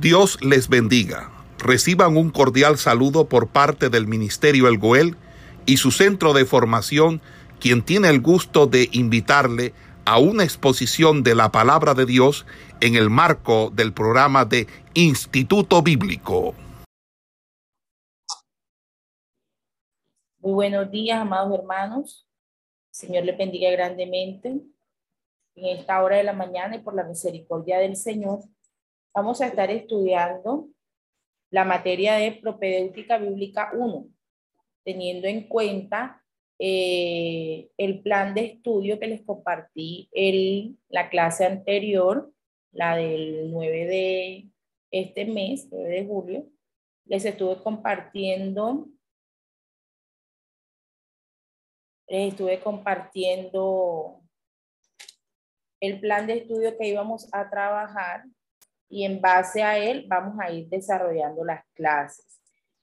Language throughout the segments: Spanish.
Dios les bendiga. Reciban un cordial saludo por parte del Ministerio El Goel y su centro de formación, quien tiene el gusto de invitarle a una exposición de la palabra de Dios en el marco del programa de Instituto Bíblico. Muy buenos días, amados hermanos. Señor le bendiga grandemente en esta hora de la mañana y por la misericordia del Señor vamos a estar estudiando la materia de propedéutica bíblica 1, teniendo en cuenta eh, el plan de estudio que les compartí en la clase anterior, la del 9 de este mes, 9 de julio. Les estuve compartiendo, les estuve compartiendo el plan de estudio que íbamos a trabajar y en base a él vamos a ir desarrollando las clases.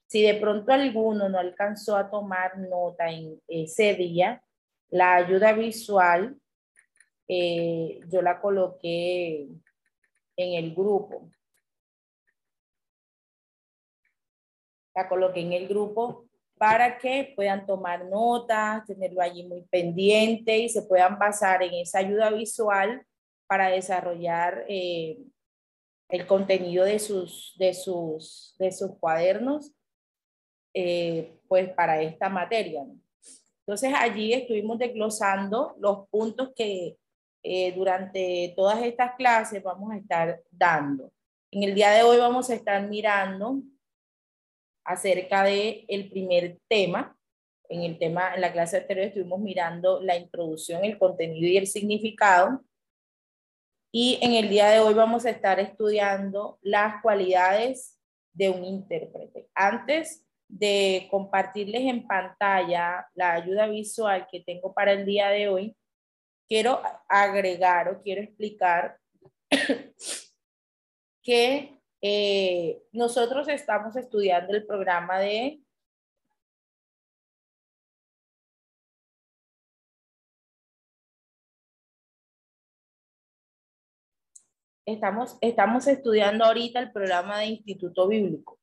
Si de pronto alguno no alcanzó a tomar nota en ese día, la ayuda visual eh, yo la coloqué en el grupo. La coloqué en el grupo para que puedan tomar notas, tenerlo allí muy pendiente y se puedan basar en esa ayuda visual para desarrollar eh, el contenido de sus, de sus, de sus cuadernos, eh, pues para esta materia. Entonces allí estuvimos desglosando los puntos que eh, durante todas estas clases vamos a estar dando. En el día de hoy vamos a estar mirando acerca de el primer tema. En el tema, en la clase anterior estuvimos mirando la introducción, el contenido y el significado. Y en el día de hoy vamos a estar estudiando las cualidades de un intérprete. Antes de compartirles en pantalla la ayuda visual que tengo para el día de hoy, quiero agregar o quiero explicar que eh, nosotros estamos estudiando el programa de estamos, estamos estudiando ahorita el programa de Instituto Bíblico,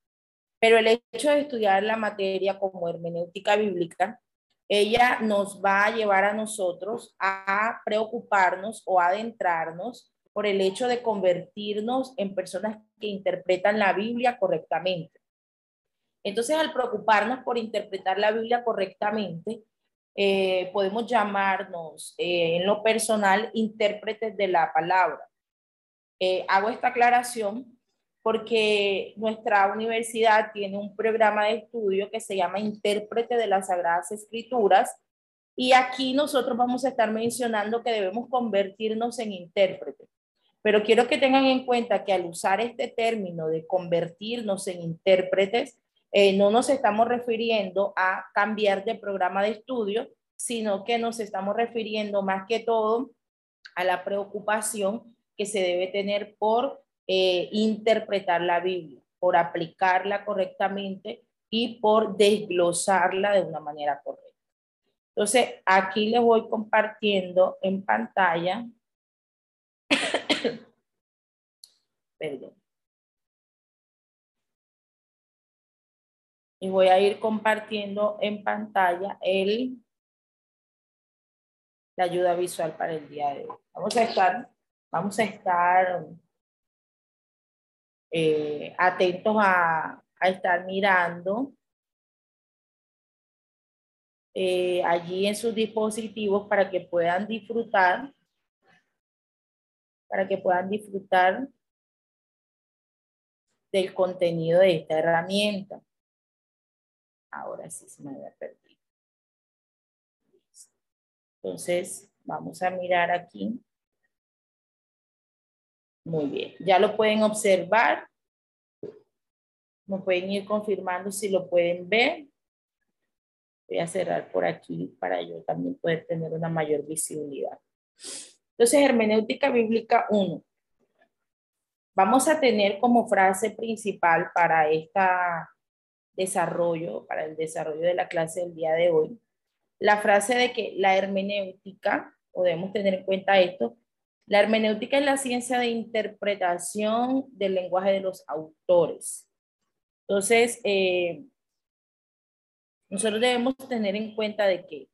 pero el hecho de estudiar la materia como hermenéutica bíblica, ella nos va a llevar a nosotros a preocuparnos o adentrarnos por el hecho de convertirnos en personas que interpretan la Biblia correctamente. Entonces, al preocuparnos por interpretar la Biblia correctamente, eh, podemos llamarnos eh, en lo personal intérpretes de la palabra. Eh, hago esta aclaración porque nuestra universidad tiene un programa de estudio que se llama Intérprete de las Sagradas Escrituras y aquí nosotros vamos a estar mencionando que debemos convertirnos en intérpretes. Pero quiero que tengan en cuenta que al usar este término de convertirnos en intérpretes, eh, no nos estamos refiriendo a cambiar de programa de estudio, sino que nos estamos refiriendo más que todo a la preocupación que se debe tener por eh, interpretar la Biblia, por aplicarla correctamente y por desglosarla de una manera correcta. Entonces, aquí les voy compartiendo en pantalla. Perdón. Y voy a ir compartiendo en pantalla el, la ayuda visual para el día de hoy. Vamos a estar vamos a estar eh, atentos a, estar mirando eh, allí en sus dispositivos para que puedan disfrutar, para que puedan disfrutar del contenido de esta herramienta. Ahora sí se me había perdido. Entonces, vamos a mirar aquí. Muy bien, ya lo pueden observar. Me pueden ir confirmando si lo pueden ver. Voy a cerrar por aquí para yo también poder tener una mayor visibilidad. Entonces, hermenéutica bíblica 1. Vamos a tener como frase principal para este desarrollo, para el desarrollo de la clase del día de hoy, la frase de que la hermenéutica, podemos tener en cuenta esto, La hermenéutica es la ciencia de interpretación del lenguaje de los autores. Entonces, eh, nosotros debemos tener en cuenta de que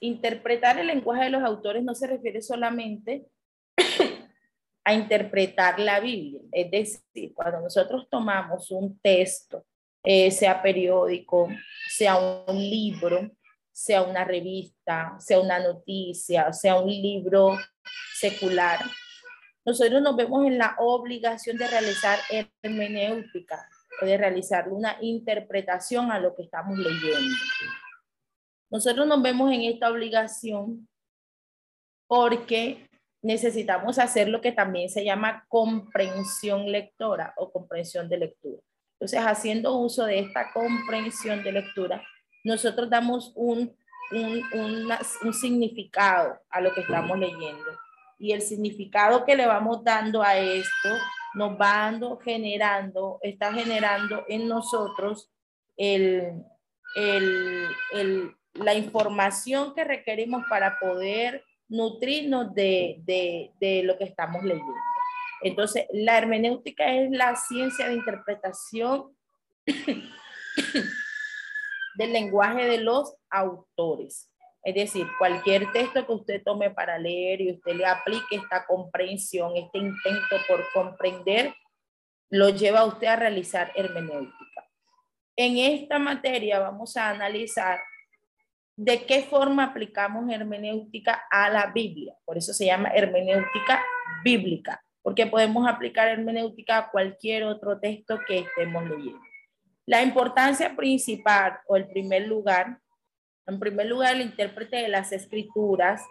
interpretar el lenguaje de los autores no se refiere solamente a interpretar la Biblia. Es decir, cuando nosotros tomamos un texto, eh, sea periódico, sea un libro, sea una revista, sea una noticia, sea un libro secular, nosotros nos vemos en la obligación de realizar hermenéutica, de realizar una interpretación a lo que estamos leyendo. Nosotros nos vemos en esta obligación porque necesitamos hacer lo que también se llama comprensión lectora o comprensión de lectura. Entonces, haciendo uso de esta comprensión de lectura, nosotros damos un, un, un, significado a lo que estamos leyendo. Y el significado que le vamos dando a esto nos va dando, generando, está generando en nosotros el, el, el, la información que requerimos para poder nutrirnos de, de, de lo que estamos leyendo. Entonces, la hermenéutica es la ciencia de interpretación del lenguaje de los autores. Es decir, cualquier texto que usted tome para leer y usted le aplique esta comprensión, este intento por comprender, lo lleva a usted a realizar hermenéutica. En esta materia vamos a analizar de qué forma aplicamos hermenéutica a la Biblia. Por eso se llama hermenéutica bíblica, porque podemos aplicar hermenéutica a cualquier otro texto que estemos leyendo. La importancia principal o el primer lugar, en primer lugar, el intérprete de las escrituras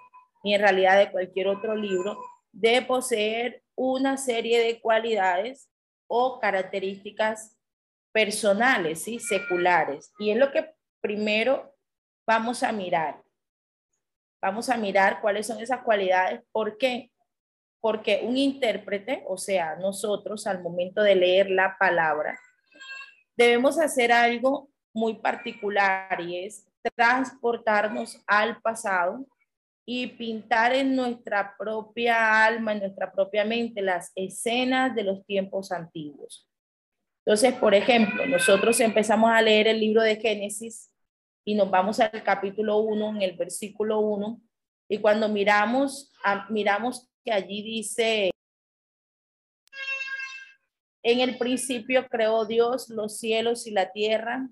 y en realidad de cualquier otro libro, debe poseer una serie de cualidades o características personales, y seculares. Y es lo que primero vamos a mirar. Vamos a mirar cuáles son esas cualidades. ¿Por qué? Porque un intérprete, o sea, nosotros al momento de leer la palabra, debemos hacer algo muy particular y es transportarnos al pasado y pintar en nuestra propia alma, en nuestra propia mente, las escenas de los tiempos antiguos. Entonces, por ejemplo, nosotros empezamos a leer el libro de Génesis y nos vamos al capítulo 1, en el versículo 1, y cuando miramos, miramos que allí dice, en el principio creó Dios los cielos y la tierra,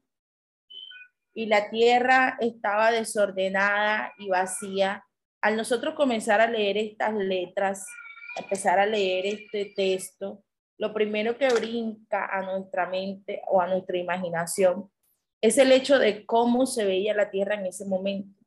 y la tierra estaba desordenada y vacía. Al nosotros comenzar a leer estas letras, empezar a leer este texto, lo primero que brinca a nuestra mente o a nuestra imaginación es el hecho de cómo se veía la tierra en ese momento.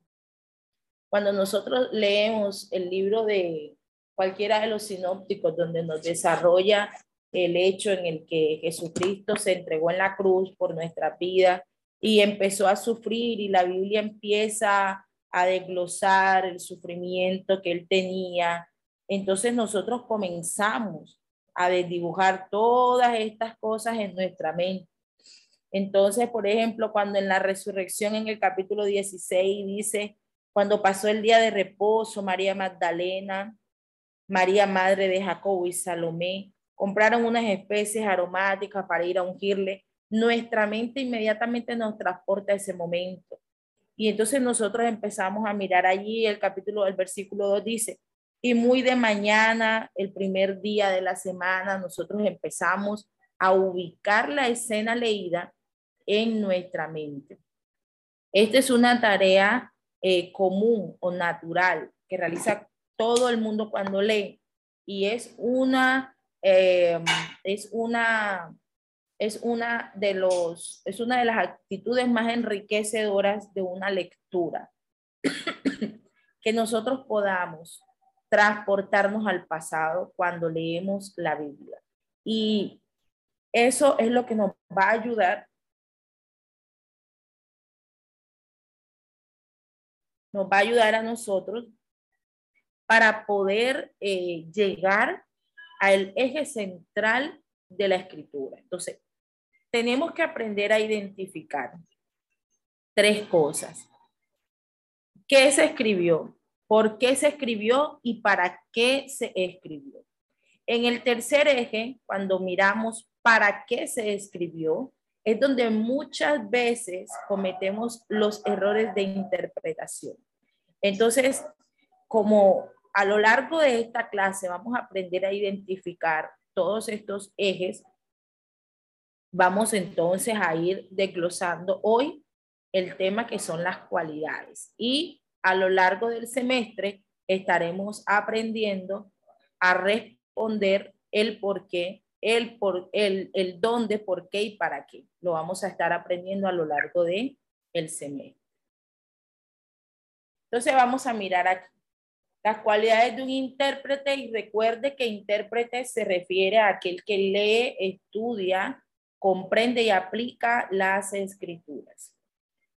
Cuando nosotros leemos el libro de cualquiera de los sinópticos donde nos desarrolla el hecho en el que Jesucristo se entregó en la cruz por nuestra vida y empezó a sufrir y la Biblia empieza a desglosar el sufrimiento que él tenía, entonces nosotros comenzamos a desdibujar todas estas cosas en nuestra mente. Entonces, por ejemplo, cuando en la resurrección en el capítulo 16 dice, cuando pasó el día de reposo, María Magdalena, María Madre de Jacobo y Salomé compraron unas especies aromáticas para ir a ungirle, nuestra mente inmediatamente nos transporta a ese momento. Y entonces nosotros empezamos a mirar allí el capítulo, el versículo 2 dice, y muy de mañana, el primer día de la semana, nosotros empezamos a ubicar la escena leída en nuestra mente. Esta es una tarea eh, común o natural que realiza todo el mundo cuando lee y es una, eh, es una, es una de los, es una de las actitudes más enriquecedoras de una lectura. que nosotros podamos transportarnos al pasado cuando leemos la Biblia. Y eso es lo que nos va a ayudar nos va a ayudar a nosotros para poder eh, llegar al eje central de la escritura. Entonces, tenemos que aprender a identificar tres cosas. ¿Qué se escribió? por qué se escribió y para qué se escribió. En el tercer eje, cuando miramos para qué se escribió, es donde muchas veces cometemos los errores de interpretación. Entonces, como a lo largo de esta clase vamos a aprender a identificar todos estos ejes, vamos entonces a ir desglosando hoy el tema que son las cualidades. Y a lo largo del semestre estaremos aprendiendo a responder el por qué el, por, el, el dónde, por qué y para qué. Lo vamos a estar aprendiendo a lo largo de el semestre. Entonces vamos a mirar aquí las cualidades de un intérprete y recuerde que intérprete se refiere a aquel que lee, estudia, comprende y aplica las escrituras.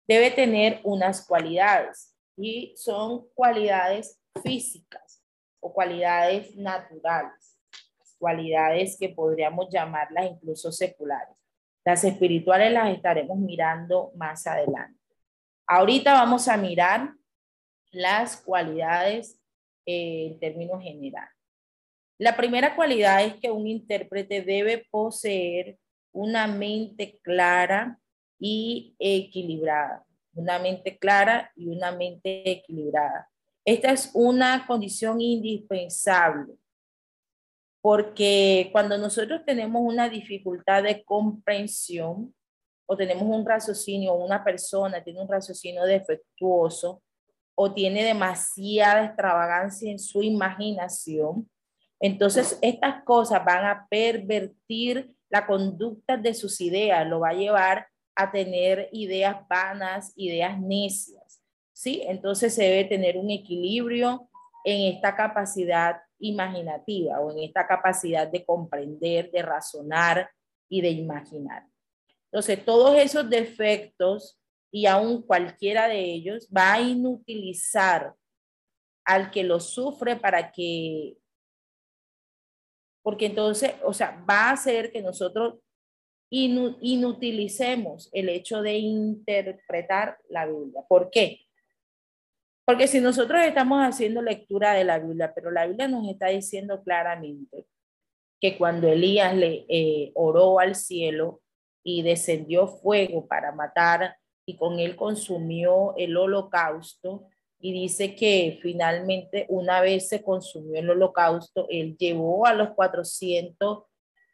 Debe tener unas cualidades y son cualidades físicas o cualidades naturales cualidades que podríamos llamarlas incluso seculares. Las espirituales las estaremos mirando más adelante. Ahorita vamos a mirar las cualidades eh, en términos generales. La primera cualidad es que un intérprete debe poseer una mente clara y equilibrada. Una mente clara y una mente equilibrada. Esta es una condición indispensable porque cuando nosotros tenemos una dificultad de comprensión o tenemos un raciocinio, una persona tiene un raciocinio defectuoso o tiene demasiada extravagancia en su imaginación, entonces estas cosas van a pervertir la conducta de sus ideas, lo va a llevar a tener ideas vanas, ideas necias, ¿sí? Entonces se debe tener un equilibrio en esta capacidad imaginativa o en esta capacidad de comprender, de razonar y de imaginar. Entonces, todos esos defectos y aún cualquiera de ellos va a inutilizar al que lo sufre para que, porque entonces, o sea, va a hacer que nosotros inutilicemos el hecho de interpretar la Biblia. ¿Por qué? Porque si nosotros estamos haciendo lectura de la Biblia, pero la Biblia nos está diciendo claramente que cuando Elías le eh, oró al cielo y descendió fuego para matar y con él consumió el holocausto, y dice que finalmente una vez se consumió el holocausto, él llevó a los 400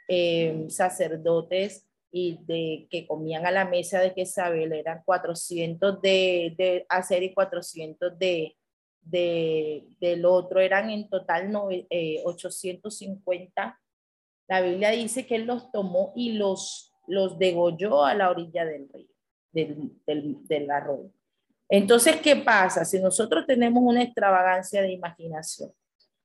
eh, sacerdotes y de que comían a la mesa de Jezabel eran 400 de, de hacer y 400 de, de, del otro, eran en total 850. Eh, la Biblia dice que él los tomó y los, los degolló a la orilla del río, del, del, del arroyo. Entonces, ¿qué pasa? Si nosotros tenemos una extravagancia de imaginación,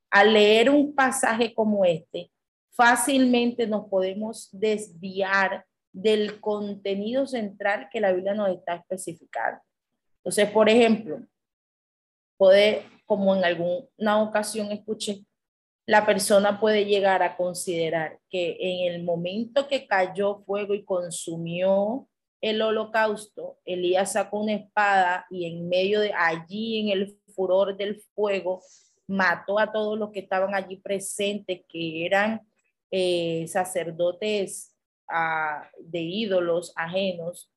al leer un pasaje como este, fácilmente nos podemos desviar del contenido central que la Biblia nos está especificando. Entonces, por ejemplo, puede, como en alguna ocasión escuché, la persona puede llegar a considerar que en el momento que cayó fuego y consumió el holocausto, Elías sacó una espada y en medio de allí, en el furor del fuego, mató a todos los que estaban allí presentes, que eran eh, sacerdotes de ídolos ajenos,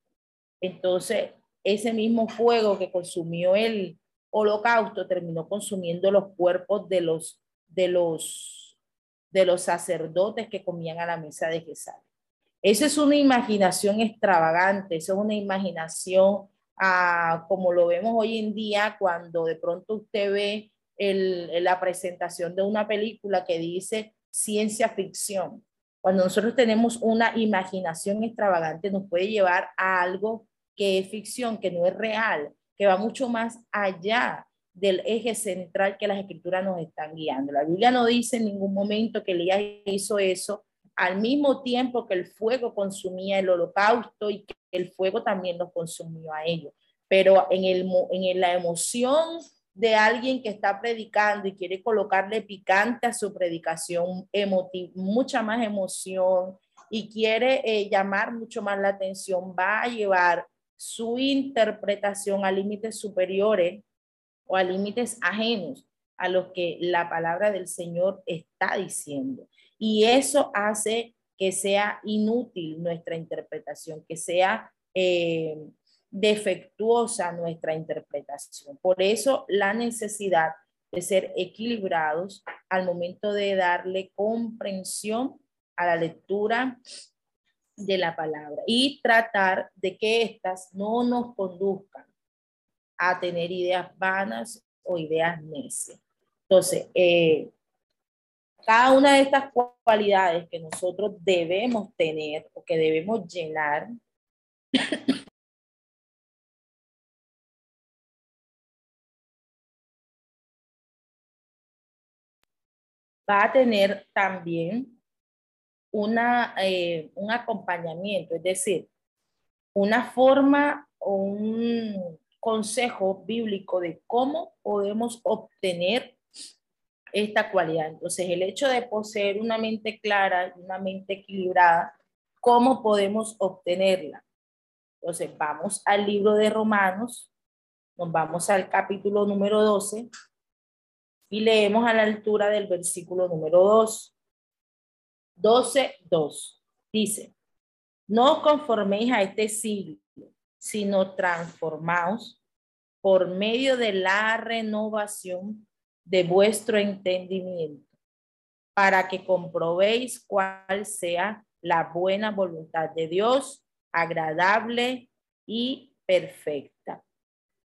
entonces ese mismo fuego que consumió el holocausto terminó consumiendo los cuerpos de los, de los, de los sacerdotes que comían a la mesa de Jesús. Esa es una imaginación extravagante, esa es una imaginación ah, como lo vemos hoy en día cuando de pronto usted ve la presentación de una película que dice ciencia ficción. Cuando nosotros tenemos una imaginación extravagante, nos puede llevar a algo que es ficción, que no es real, que va mucho más allá del eje central que las escrituras nos están guiando. La Biblia no dice en ningún momento que Elías hizo eso al mismo tiempo que el fuego consumía el holocausto y que el fuego también los consumió a ellos. Pero en, el, en la emoción de alguien que está predicando y quiere colocarle picante a su predicación, mucha más emoción y quiere eh, llamar mucho más la atención, va a llevar su interpretación a límites superiores o a límites ajenos a los que la palabra del Señor está diciendo. Y eso hace que sea inútil nuestra interpretación, que sea eh, defectuosa nuestra interpretación. Por eso la necesidad de ser equilibrados al momento de darle comprensión a la lectura de la palabra y tratar de que éstas no nos conduzcan a tener ideas vanas o ideas necias. Entonces, eh, cada una de estas cualidades que nosotros debemos tener o que debemos llenar va a tener también una, eh, un acompañamiento, es decir, una forma o un consejo bíblico de cómo podemos obtener esta cualidad. Entonces, el hecho de poseer una mente clara y una mente equilibrada, ¿cómo podemos obtenerla? Entonces, vamos al libro de Romanos, nos vamos al capítulo número 12 y leemos a la altura del versículo número 2. 12, 2. Dice, no os conforméis a este siglo, sino transformaos por medio de la renovación de vuestro entendimiento, para que comprobéis cuál sea la buena voluntad de Dios, agradable y perfecta.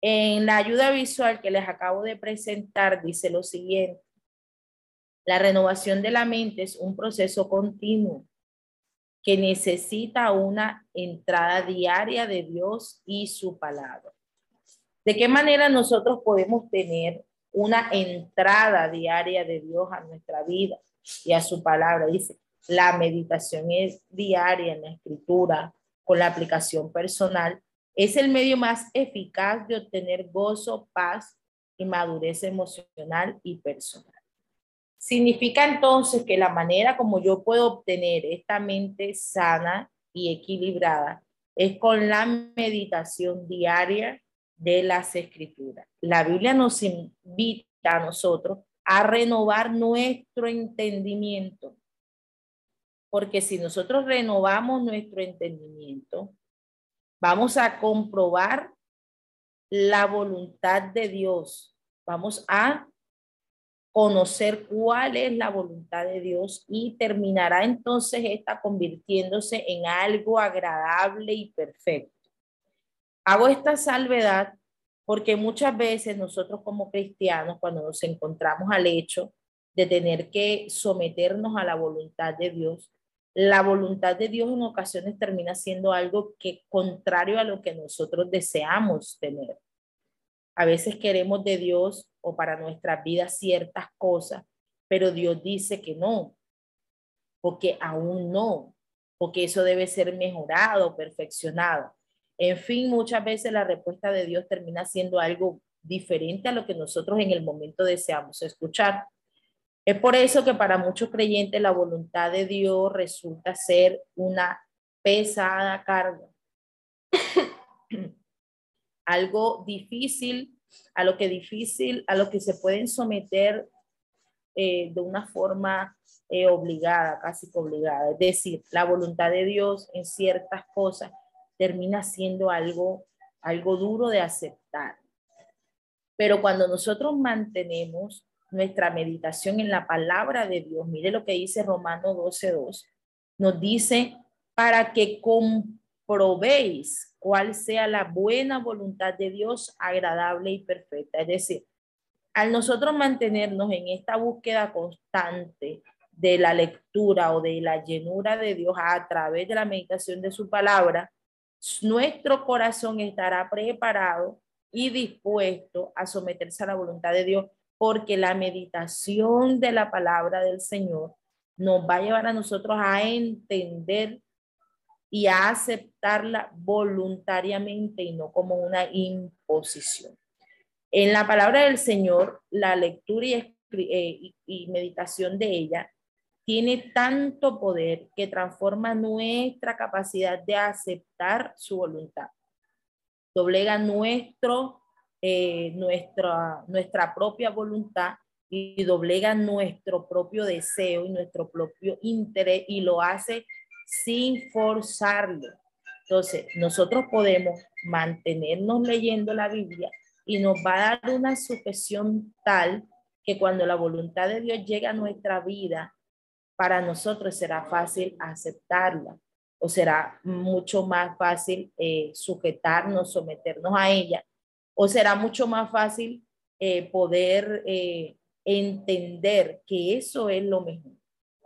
En la ayuda visual que les acabo de presentar dice lo siguiente. La renovación de la mente es un proceso continuo que necesita una entrada diaria de Dios y su palabra. ¿De qué manera nosotros podemos tener una entrada diaria de Dios a nuestra vida y a su palabra? Dice, la meditación es diaria en la escritura con la aplicación personal es el medio más eficaz de obtener gozo, paz y madurez emocional y personal. Significa entonces que la manera como yo puedo obtener esta mente sana y equilibrada es con la meditación diaria de las escrituras. La Biblia nos invita a nosotros a renovar nuestro entendimiento, porque si nosotros renovamos nuestro entendimiento, Vamos a comprobar la voluntad de Dios. Vamos a conocer cuál es la voluntad de Dios y terminará entonces esta convirtiéndose en algo agradable y perfecto. Hago esta salvedad porque muchas veces nosotros como cristianos, cuando nos encontramos al hecho de tener que someternos a la voluntad de Dios, la voluntad de Dios en ocasiones termina siendo algo que contrario a lo que nosotros deseamos tener. A veces queremos de Dios o para nuestra vida ciertas cosas, pero Dios dice que no, porque aún no, porque eso debe ser mejorado, perfeccionado. En fin, muchas veces la respuesta de Dios termina siendo algo diferente a lo que nosotros en el momento deseamos escuchar. Es por eso que para muchos creyentes la voluntad de Dios resulta ser una pesada carga. Algo difícil, a lo que difícil, a lo que se pueden someter eh, de una forma eh, obligada, casi obligada. Es decir, la voluntad de Dios en ciertas cosas termina siendo algo, algo duro de aceptar. Pero cuando nosotros mantenemos nuestra meditación en la palabra de Dios. Mire lo que dice Romano 12.2. Nos dice, para que comprobéis cuál sea la buena voluntad de Dios, agradable y perfecta. Es decir, al nosotros mantenernos en esta búsqueda constante de la lectura o de la llenura de Dios a través de la meditación de su palabra, nuestro corazón estará preparado y dispuesto a someterse a la voluntad de Dios porque la meditación de la palabra del Señor nos va a llevar a nosotros a entender y a aceptarla voluntariamente y no como una imposición. En la palabra del Señor, la lectura y, eh, y meditación de ella tiene tanto poder que transforma nuestra capacidad de aceptar su voluntad. Doblega nuestro eh, nuestra, nuestra propia voluntad y doblega nuestro propio deseo y nuestro propio interés y lo hace sin forzarlo. Entonces, nosotros podemos mantenernos leyendo la Biblia y nos va a dar una sujeción tal que cuando la voluntad de Dios llega a nuestra vida, para nosotros será fácil aceptarla o será mucho más fácil eh, sujetarnos, someternos a ella, o será mucho más fácil eh, poder eh, entender que eso es lo mejor.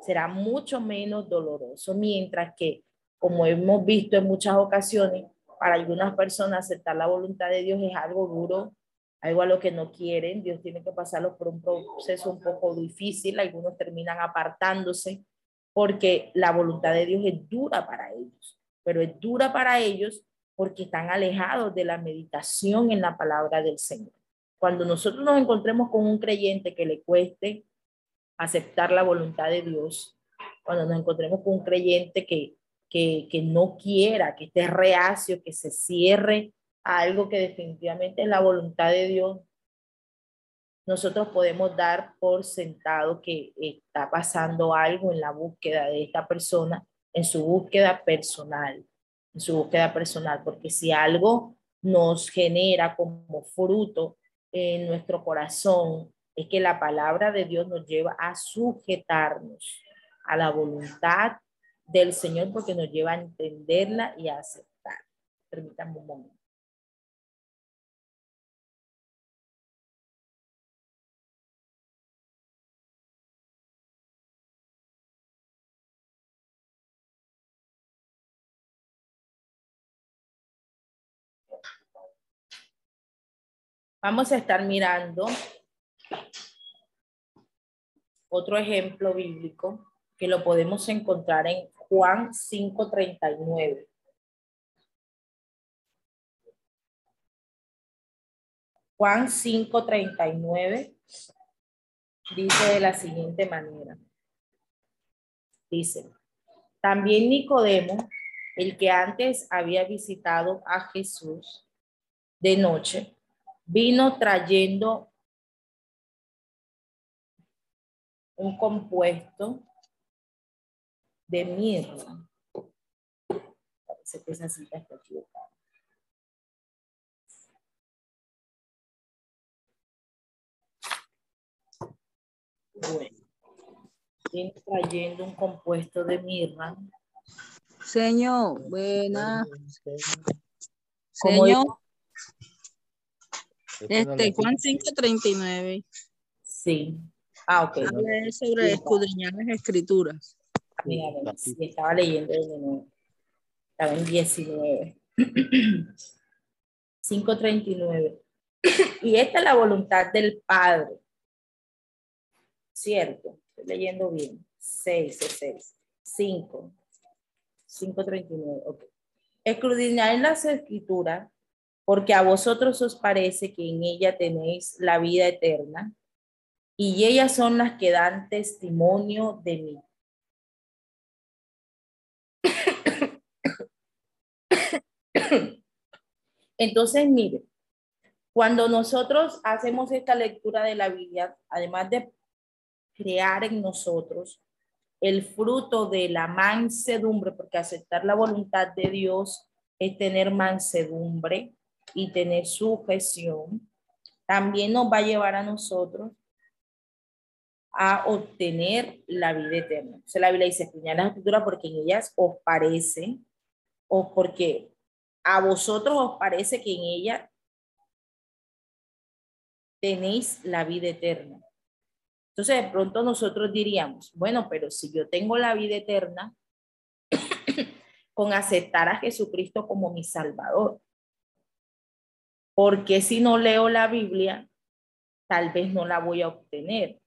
Será mucho menos doloroso, mientras que, como hemos visto en muchas ocasiones, para algunas personas aceptar la voluntad de Dios es algo duro, algo a lo que no quieren. Dios tiene que pasarlos por un proceso un poco difícil. Algunos terminan apartándose porque la voluntad de Dios es dura para ellos, pero es dura para ellos porque están alejados de la meditación en la palabra del Señor. Cuando nosotros nos encontremos con un creyente que le cueste aceptar la voluntad de Dios, cuando nos encontremos con un creyente que que, no quiera, que esté reacio, que se cierre algo que definitivamente es la voluntad de Dios, nosotros podemos dar por sentado que está pasando algo en la búsqueda de esta persona, en su búsqueda personal, en su búsqueda personal, porque si algo nos genera como fruto en nuestro corazón, es que la palabra de Dios nos lleva a sujetarnos a la voluntad del Señor porque nos lleva a entenderla y a aceptar. Permítanme un momento. Vamos a estar mirando otro ejemplo bíblico que lo podemos encontrar en Juan 5:39. Juan 5:39 dice de la siguiente manera. Dice, también Nicodemo, el que antes había visitado a Jesús de noche, vino trayendo un compuesto de mirra. Parece que esa cita está equivocada. Bueno, viene trayendo un compuesto de mirra. Señor, buena. Señor. Este, Juan 5.39. Sí. Ah, ok. Habla sobre escudriñar las escrituras estaba leyendo Estaba en 19. 539. Y esta es la voluntad del Padre. Cierto, estoy leyendo bien. 6, 6, 5. 539. Ok. Escudriñar en las escrituras, porque a vosotros os parece que en ella tenéis la vida eterna, y ellas son las que dan testimonio de mí. Entonces, mire, cuando nosotros hacemos esta lectura de la Biblia, además de crear en nosotros el fruto de la mansedumbre, porque aceptar la voluntad de Dios es tener mansedumbre y tener sujeción, también nos va a llevar a nosotros a obtener la vida eterna. O sea, la Biblia dice, en la escritura porque en ellas os parece, o porque a vosotros os parece que en ella tenéis la vida eterna. Entonces, de pronto nosotros diríamos, bueno, pero si yo tengo la vida eterna con aceptar a Jesucristo como mi Salvador, porque si no leo la Biblia, tal vez no la voy a obtener?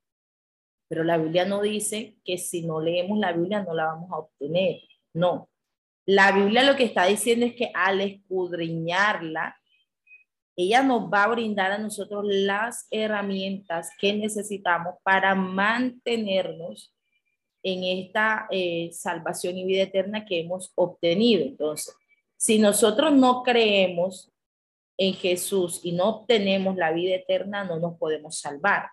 Pero la Biblia no dice que si no leemos la Biblia no la vamos a obtener. No, la Biblia lo que está diciendo es que al escudriñarla, ella nos va a brindar a nosotros las herramientas que necesitamos para mantenernos en esta eh, salvación y vida eterna que hemos obtenido. Entonces, si nosotros no creemos en Jesús y no obtenemos la vida eterna, no nos podemos salvar.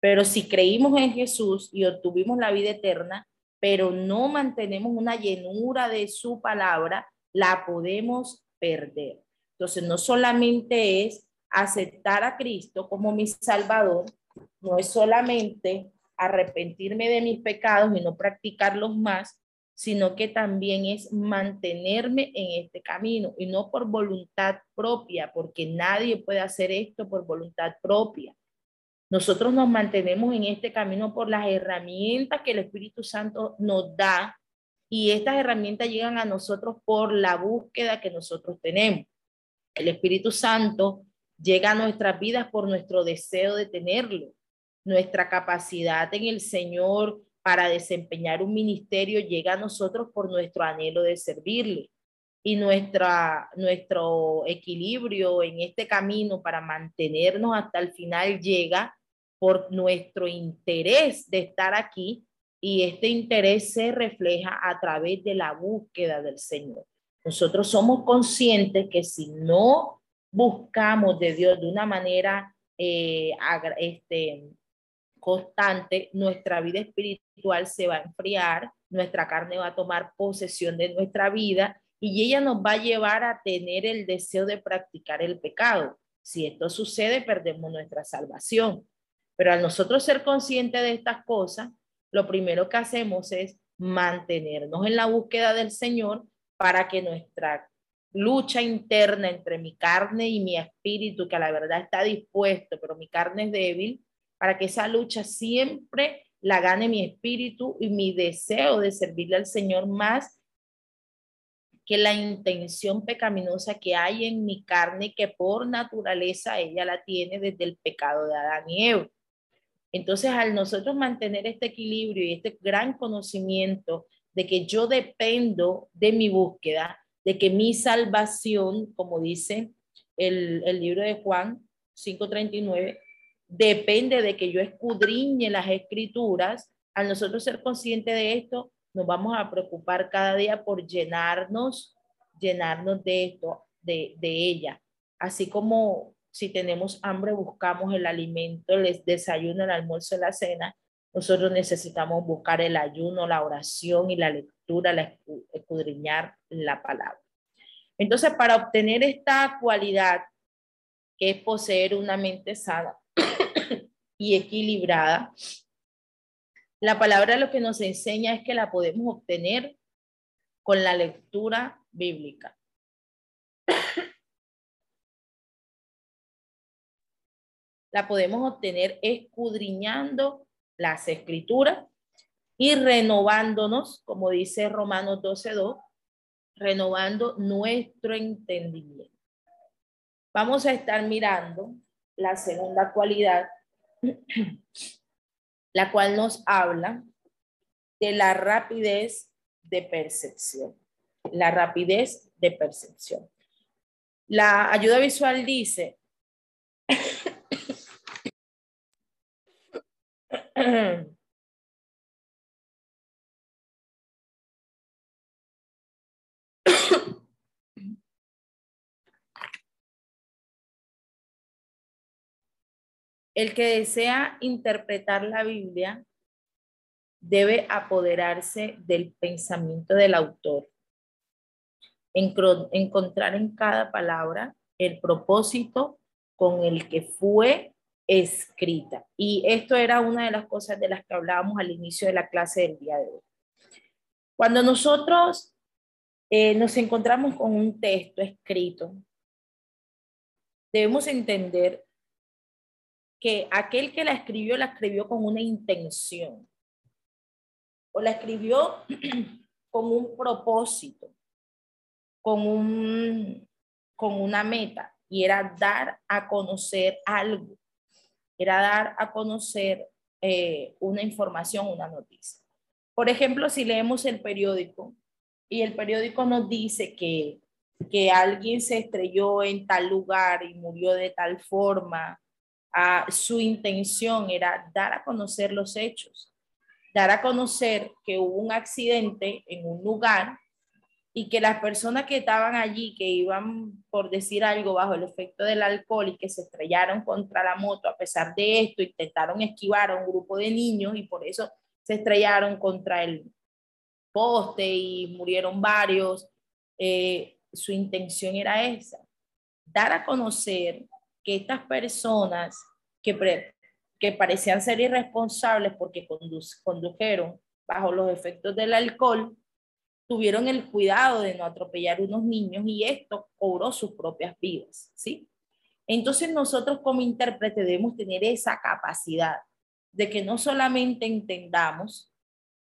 Pero si creímos en Jesús y obtuvimos la vida eterna, pero no mantenemos una llenura de su palabra, la podemos perder. Entonces, no solamente es aceptar a Cristo como mi Salvador, no es solamente arrepentirme de mis pecados y no practicarlos más, sino que también es mantenerme en este camino y no por voluntad propia, porque nadie puede hacer esto por voluntad propia. Nosotros nos mantenemos en este camino por las herramientas que el Espíritu Santo nos da y estas herramientas llegan a nosotros por la búsqueda que nosotros tenemos. El Espíritu Santo llega a nuestras vidas por nuestro deseo de tenerlo, nuestra capacidad en el Señor para desempeñar un ministerio llega a nosotros por nuestro anhelo de servirle. Y nuestra, nuestro equilibrio en este camino para mantenernos hasta el final llega por nuestro interés de estar aquí y este interés se refleja a través de la búsqueda del Señor. Nosotros somos conscientes que si no buscamos de Dios de una manera eh, este, constante, nuestra vida espiritual se va a enfriar, nuestra carne va a tomar posesión de nuestra vida y ella nos va a llevar a tener el deseo de practicar el pecado. Si esto sucede, perdemos nuestra salvación. Pero al nosotros ser conscientes de estas cosas, lo primero que hacemos es mantenernos en la búsqueda del Señor para que nuestra lucha interna entre mi carne y mi espíritu, que a la verdad está dispuesto, pero mi carne es débil, para que esa lucha siempre la gane mi espíritu y mi deseo de servirle al Señor más que la intención pecaminosa que hay en mi carne, que por naturaleza ella la tiene desde el pecado de Adán y Eva. Entonces, al nosotros mantener este equilibrio y este gran conocimiento de que yo dependo de mi búsqueda, de que mi salvación, como dice el, el libro de Juan 5:39, depende de que yo escudriñe las escrituras. Al nosotros ser conscientes de esto, nos vamos a preocupar cada día por llenarnos, llenarnos de esto, de, de ella. Así como si tenemos hambre, buscamos el alimento, el desayuno, el almuerzo, la cena. Nosotros necesitamos buscar el ayuno, la oración y la lectura, la escudriñar la palabra. Entonces, para obtener esta cualidad que es poseer una mente sana, y equilibrada. La palabra lo que nos enseña es que la podemos obtener con la lectura bíblica. La podemos obtener escudriñando las escrituras y renovándonos, como dice Romanos 12.2, renovando nuestro entendimiento. Vamos a estar mirando la segunda cualidad, la cual nos habla de la rapidez de percepción. La rapidez de percepción. La ayuda visual dice, El que desea interpretar la Biblia debe apoderarse del pensamiento del autor, encontrar en cada palabra el propósito con el que fue escrita. Y esto era una de las cosas de las que hablábamos al inicio de la clase del día de hoy. Cuando nosotros eh, nos encontramos con un texto escrito, debemos entender que aquel que la escribió, la escribió con una intención o la escribió con un propósito, con, un, con una meta, y era dar a conocer algo, era dar a conocer eh, una información, una noticia. Por ejemplo, si leemos el periódico y el periódico nos dice que, que alguien se estrelló en tal lugar y murió de tal forma, su intención era dar a conocer los hechos, dar a conocer que hubo un accidente en un lugar y que las personas que estaban allí, que iban, por decir algo, bajo el efecto del alcohol y que se estrellaron contra la moto, a pesar de esto, intentaron esquivar a un grupo de niños y por eso se estrellaron contra el poste y murieron varios. Eh, su intención era esa, dar a conocer que estas personas que, que parecían ser irresponsables porque condujeron bajo los efectos del alcohol, tuvieron el cuidado de no atropellar unos niños y esto cobró sus propias vidas, ¿sí? Entonces nosotros como intérprete debemos tener esa capacidad de que no solamente entendamos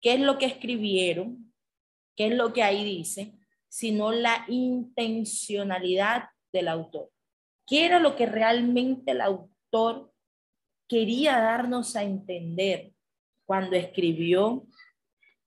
qué es lo que escribieron, qué es lo que ahí dice, sino la intencionalidad del autor. ¿Qué era lo que realmente el autor quería darnos a entender cuando escribió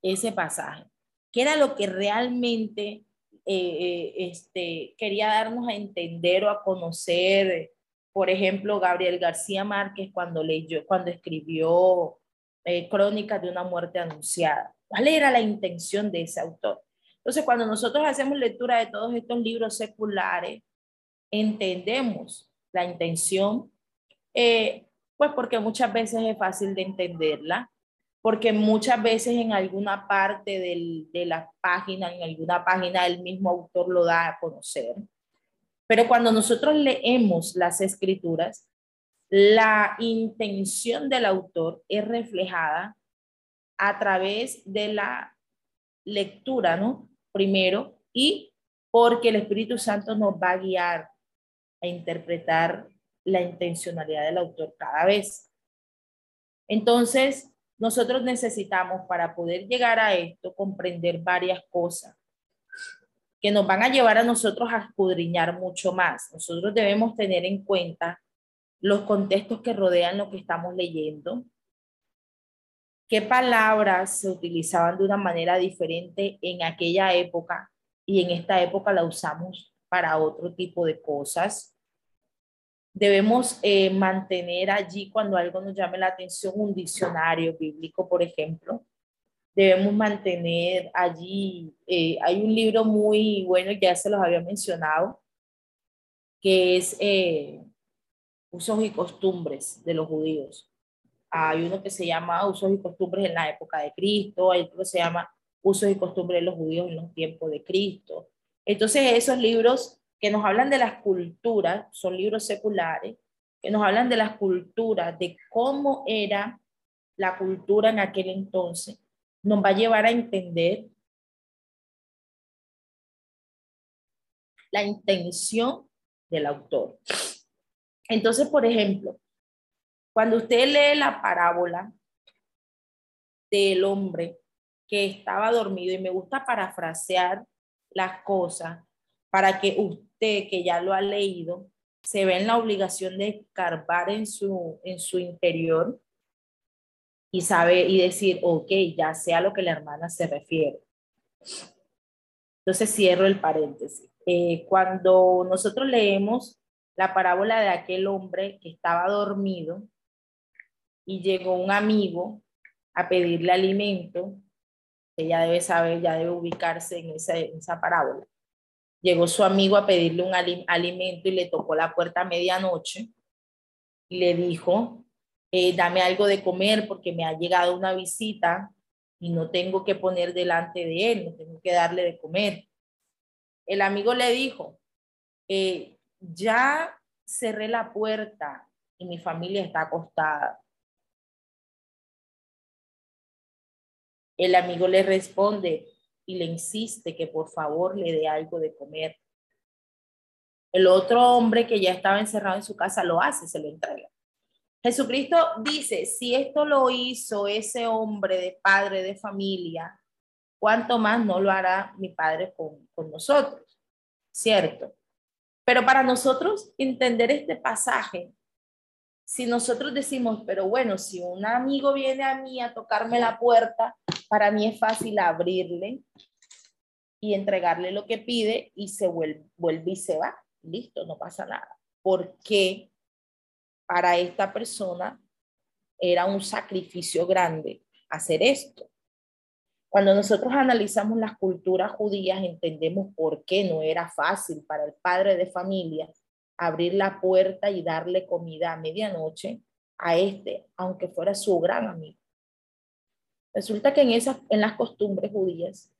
ese pasaje? ¿Qué era lo que realmente eh, eh, este, quería darnos a entender o a conocer? Por ejemplo, Gabriel García Márquez cuando leyó, cuando escribió eh, Crónicas de una muerte anunciada. ¿Cuál era la intención de ese autor? Entonces, cuando nosotros hacemos lectura de todos estos libros seculares, entendemos la intención, pues porque muchas veces es fácil de entenderla, porque muchas veces en alguna parte de la página, en alguna página el mismo autor lo da a conocer. Pero cuando nosotros leemos las escrituras, la intención del autor es reflejada a través de la lectura, ¿no? Primero, y porque el Espíritu Santo nos va a guiar a interpretar la intencionalidad del autor cada vez. Entonces, nosotros necesitamos para poder llegar a esto comprender varias cosas que nos van a llevar a nosotros a escudriñar mucho más. Nosotros debemos tener en cuenta los contextos que rodean lo que estamos leyendo, qué palabras se utilizaban de una manera diferente en aquella época y en esta época la usamos para otro tipo de cosas Debemos eh, mantener allí cuando algo nos llame la atención un diccionario bíblico, por ejemplo. Debemos mantener allí, eh, hay un libro muy bueno, ya se los había mencionado, que es eh, Usos y Costumbres de los Judíos. Hay uno que se llama Usos y Costumbres en la época de Cristo, hay otro que se llama Usos y Costumbres de los Judíos en los tiempos de Cristo. Entonces esos libros que nos hablan de las culturas, son libros seculares, que nos hablan de las culturas, de cómo era la cultura en aquel entonces, nos va a llevar a entender la intención del autor. Entonces, por ejemplo, cuando usted lee la parábola del hombre que estaba dormido, y me gusta parafrasear las cosas para que que ya lo ha leído, se ve en la obligación de escarbar en su, en su interior y sabe y decir, ok, ya sea lo que la hermana se refiere. Entonces cierro el paréntesis. Eh, cuando nosotros leemos la parábola de aquel hombre que estaba dormido y llegó un amigo a pedirle alimento, ella debe saber, ya debe ubicarse en esa, en esa parábola. Llegó su amigo a pedirle un alimento y le tocó la puerta a medianoche y le dijo, eh, dame algo de comer porque me ha llegado una visita y no tengo que poner delante de él, no tengo que darle de comer. El amigo le dijo, eh, ya cerré la puerta y mi familia está acostada. El amigo le responde, y le insiste que por favor le dé algo de comer. El otro hombre que ya estaba encerrado en su casa lo hace, se lo entrega. Jesucristo dice, si esto lo hizo ese hombre de padre de familia, ¿cuánto más no lo hará mi padre con, con nosotros? ¿Cierto? Pero para nosotros entender este pasaje, si nosotros decimos, pero bueno, si un amigo viene a mí a tocarme la puerta, para mí es fácil abrirle y entregarle lo que pide y se vuelve, y se va. Listo, no pasa nada. Porque para esta persona era un sacrificio grande hacer esto. Cuando nosotros analizamos las culturas judías, entendemos por qué no era fácil para el padre de familia abrir la puerta y darle comida a medianoche a este, aunque fuera su gran amigo. Resulta que en, esas, en las costumbres judías,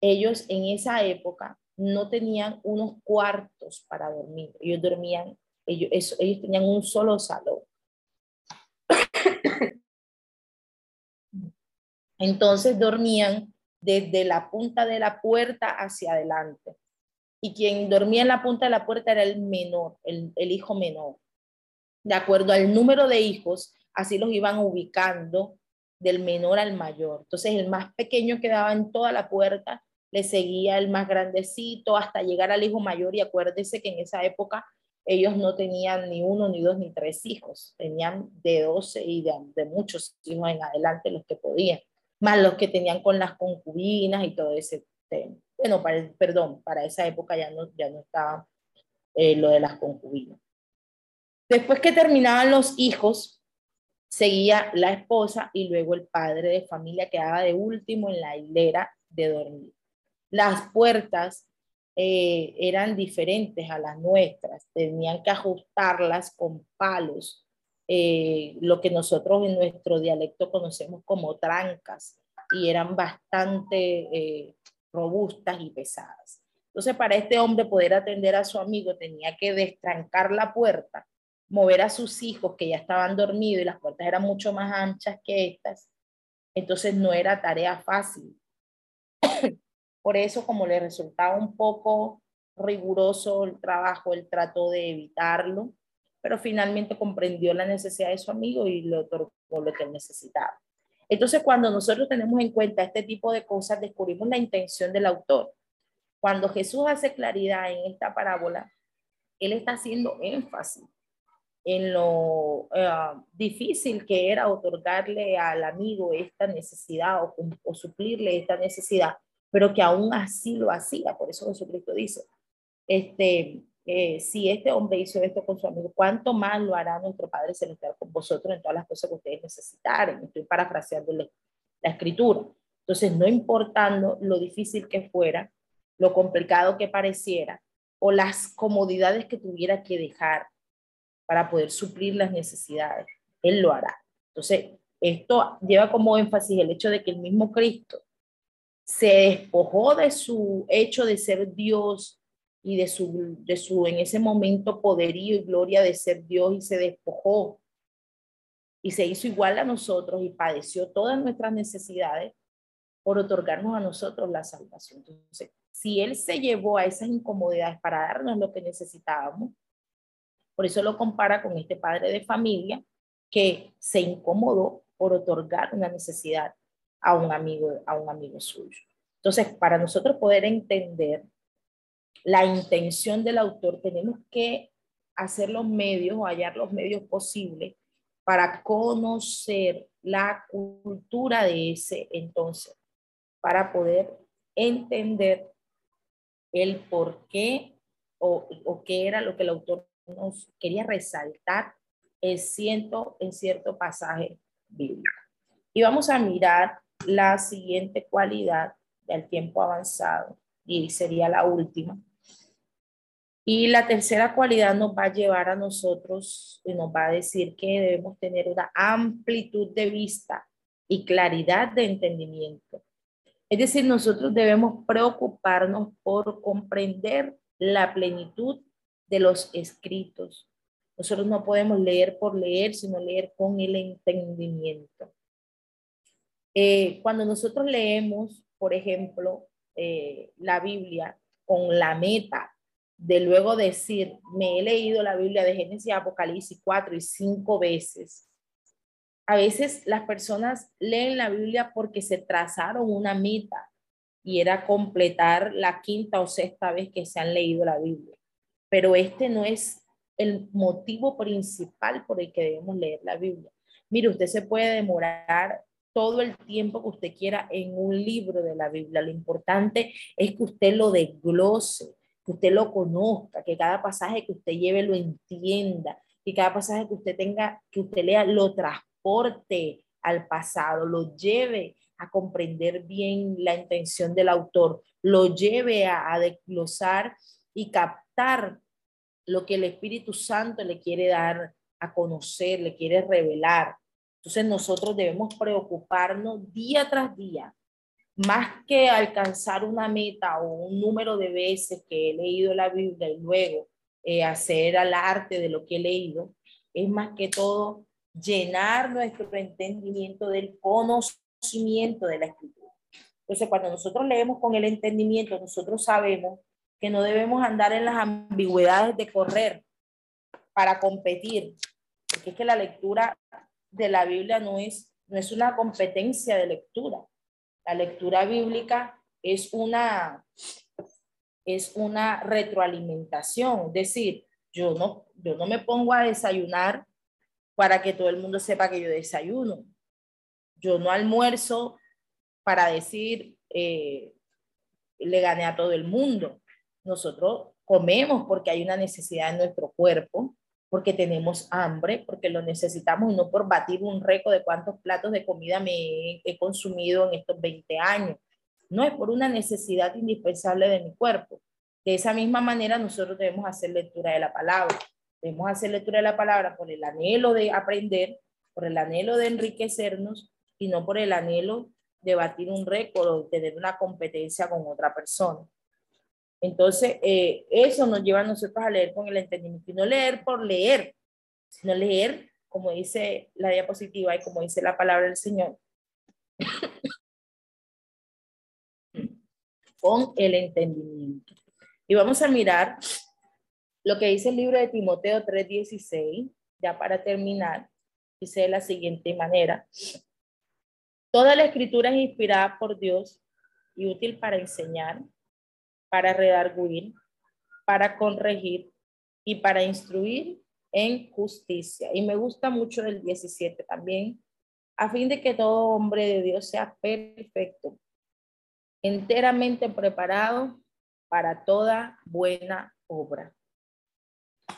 ellos en esa época no tenían unos cuartos para dormir. Ellos dormían, ellos, ellos tenían un solo salón. Entonces dormían desde la punta de la puerta hacia adelante. Y quien dormía en la punta de la puerta era el menor, el, el hijo menor. De acuerdo al número de hijos, así los iban ubicando del menor al mayor. Entonces el más pequeño quedaba en toda la puerta, le seguía el más grandecito hasta llegar al hijo mayor y acuérdese que en esa época ellos no tenían ni uno, ni dos, ni tres hijos, tenían de doce y de, de muchos hijos en adelante los que podían más los que tenían con las concubinas y todo ese tema. Bueno, para, perdón, para esa época ya no, ya no estaba eh, lo de las concubinas. Después que terminaban los hijos, seguía la esposa y luego el padre de familia quedaba de último en la hilera de dormir. Las puertas eh, eran diferentes a las nuestras, tenían que ajustarlas con palos eh, lo que nosotros en nuestro dialecto conocemos como trancas y eran bastante robustas y pesadas. Entonces, para este hombre poder atender a su amigo tenía que destrancar la puerta, mover a sus hijos que ya estaban dormidos y las puertas eran mucho más anchas que estas. Entonces, no era tarea fácil. Por eso, como le resultaba un poco riguroso el trabajo, él trató de evitarlo pero finalmente comprendió la necesidad de su amigo y le otorgó lo que él necesitaba. Entonces, cuando nosotros tenemos en cuenta este tipo de cosas, descubrimos la intención del autor. Cuando Jesús hace claridad en esta parábola, él está haciendo énfasis en lo eh, difícil que era otorgarle al amigo esta necesidad o, o suplirle esta necesidad, pero que aún así lo hacía. Por eso Jesucristo dice, este, si este hombre hizo esto con su amigo, ¿cuánto más lo hará nuestro Padre Celestial con vosotros en todas las cosas que ustedes necesitaren? Estoy parafraseando la escritura. Entonces, no importando lo difícil que fuera, lo complicado que pareciera, o las comodidades que tuviera que dejar para poder suplir las necesidades, Él lo hará. Entonces, esto lleva como énfasis el hecho de que el mismo Cristo se despojó de su hecho de ser Dios y de su, de su en ese momento poderío y gloria de ser Dios y se despojó y se hizo igual a nosotros y padeció todas nuestras necesidades por otorgarnos a nosotros la salvación. Entonces, si Él se llevó a esas incomodidades para darnos lo que necesitábamos, por eso lo compara con este padre de familia que se incomodó por otorgar una necesidad a un amigo, a un amigo suyo. Entonces, para nosotros poder entender la intención del autor, tenemos que hacer los medios o hallar los medios posibles para conocer la cultura de ese entonces, para poder entender el por qué o, o qué era lo que el autor nos quería resaltar en cierto, en cierto pasaje bíblico. Y vamos a mirar la siguiente cualidad del tiempo avanzado, y sería la última, y la tercera cualidad nos va a llevar a nosotros y nos va a decir que debemos tener una amplitud de vista y claridad de entendimiento. Es decir, nosotros debemos preocuparnos por comprender la plenitud de los escritos. Nosotros no podemos leer por leer, sino leer con el entendimiento. Eh, cuando nosotros leemos, por ejemplo, eh, la Biblia con la meta de luego decir, me he leído la Biblia de Génesis Apocalipsis cuatro y cinco veces. A veces las personas leen la Biblia porque se trazaron una meta y era completar la quinta o sexta vez que se han leído la Biblia. Pero este no es el motivo principal por el que debemos leer la Biblia. Mire, usted se puede demorar todo el tiempo que usted quiera en un libro de la Biblia. Lo importante es que usted lo desglose, que usted lo conozca, que cada pasaje que usted lleve lo entienda, que cada pasaje que usted tenga, que usted lea, lo transporte al pasado, lo lleve a comprender bien la intención del autor, lo lleve a, a desglosar y captar lo que el Espíritu Santo le quiere dar a conocer, le quiere revelar. Entonces nosotros debemos preocuparnos día tras día, más que alcanzar una meta o un número de veces que he leído la Biblia y luego eh, hacer al arte de lo que he leído, es más que todo llenar nuestro entendimiento del conocimiento de la escritura. Entonces, cuando nosotros leemos con el entendimiento, nosotros sabemos que no debemos andar en las ambigüedades de correr para competir, porque es que la lectura de la Biblia no es, no es una competencia de lectura. La lectura bíblica es una, es una retroalimentación, es decir, yo no, yo no me pongo a desayunar para que todo el mundo sepa que yo desayuno. Yo no almuerzo para decir, eh, le gané a todo el mundo. Nosotros comemos porque hay una necesidad en nuestro cuerpo, porque tenemos hambre, porque lo necesitamos y no por batir un récord de cuántos platos de comida me he consumido en estos 20 años. No es por una necesidad indispensable de mi cuerpo. De esa misma manera nosotros debemos hacer lectura de la palabra. Debemos hacer lectura de la palabra por el anhelo de aprender, por el anhelo de enriquecernos y no por el anhelo de batir un récord o tener una competencia con otra persona. Entonces, eh, eso nos lleva a nosotros a leer con el entendimiento y no leer por leer, sino leer, como dice la diapositiva y como dice la palabra del Señor, con el entendimiento. Y vamos a mirar lo que dice el libro de Timoteo 3:16, ya para terminar, dice de la siguiente manera. Toda la escritura es inspirada por Dios y útil para enseñar, para redarguir, para corregir y para instruir en justicia. Y me gusta mucho el 17 también, a fin de que todo hombre de Dios sea perfecto, enteramente preparado para toda buena obra.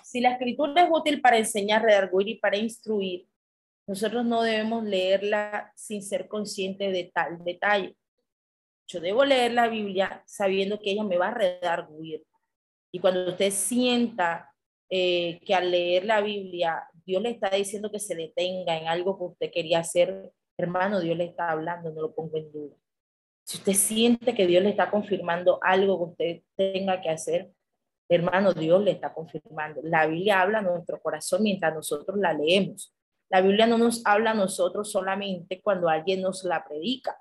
Si la escritura es útil para enseñar, redarguir y para instruir, nosotros no debemos leerla sin ser conscientes de tal detalle. Debo leer la Biblia sabiendo que ella me va a redarguir. Y cuando usted sienta eh, que al leer la Biblia Dios le está diciendo que se detenga en algo que usted quería hacer, hermano, Dios le está hablando, no lo pongo en duda. Si usted siente que Dios le está confirmando algo que usted tenga que hacer, hermano, Dios le está confirmando. La Biblia habla a nuestro corazón mientras nosotros la leemos. La Biblia no nos habla a nosotros solamente cuando alguien nos la predica.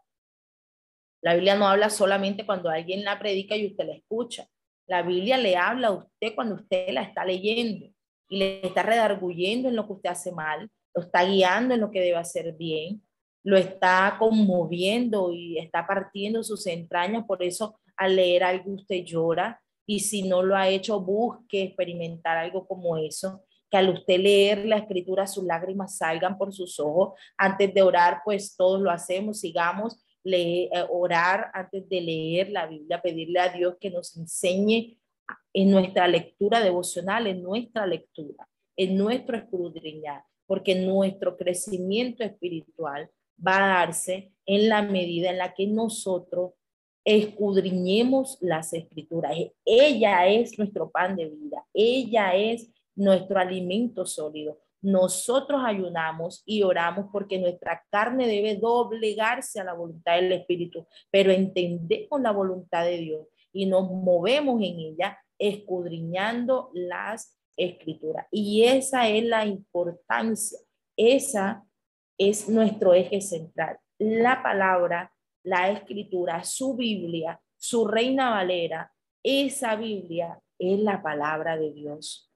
La Biblia no habla solamente cuando alguien la predica y usted la escucha. La Biblia le habla a usted cuando usted la está leyendo y le está redarguyendo en lo que usted hace mal, lo está guiando en lo que debe hacer bien, lo está conmoviendo y está partiendo sus entrañas. Por eso al leer algo usted llora y si no lo ha hecho, busque experimentar algo como eso que al usted leer la escritura sus lágrimas salgan por sus ojos. Antes de orar, pues todos lo hacemos, sigamos leer, eh, orar antes de leer la Biblia, pedirle a Dios que nos enseñe en nuestra lectura devocional, en nuestra lectura, en nuestro escudriñar, porque nuestro crecimiento espiritual va a darse en la medida en la que nosotros escudriñemos las escrituras. Ella es nuestro pan de vida, ella es nuestro alimento sólido. Nosotros ayunamos y oramos porque nuestra carne debe doblegarse a la voluntad del Espíritu, pero entendemos la voluntad de Dios y nos movemos en ella escudriñando las escrituras. Y esa es la importancia, esa es nuestro eje central. La palabra, la escritura, su Biblia, su reina valera, esa Biblia es la palabra de Dios.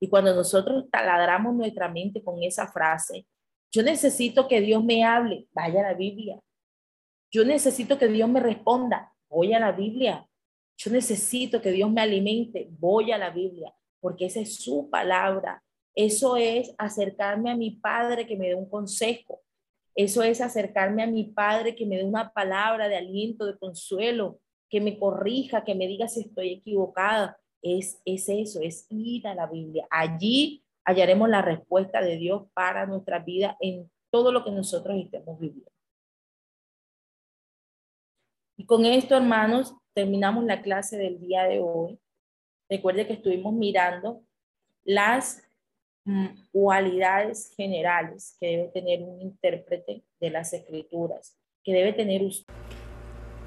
Y cuando nosotros taladramos nuestra mente con esa frase, yo necesito que Dios me hable, vaya a la Biblia. Yo necesito que Dios me responda, voy a la Biblia. Yo necesito que Dios me alimente, voy a la Biblia, porque esa es su palabra. Eso es acercarme a mi Padre que me dé un consejo. Eso es acercarme a mi Padre que me dé una palabra de aliento, de consuelo, que me corrija, que me diga si estoy equivocada, es, es eso, es ir a la Biblia. Allí hallaremos la respuesta de Dios para nuestra vida en todo lo que nosotros estemos viviendo. Y con esto, hermanos, terminamos la clase del día de hoy. Recuerde que estuvimos mirando las mm, cualidades generales que debe tener un intérprete de las escrituras, que debe tener usted.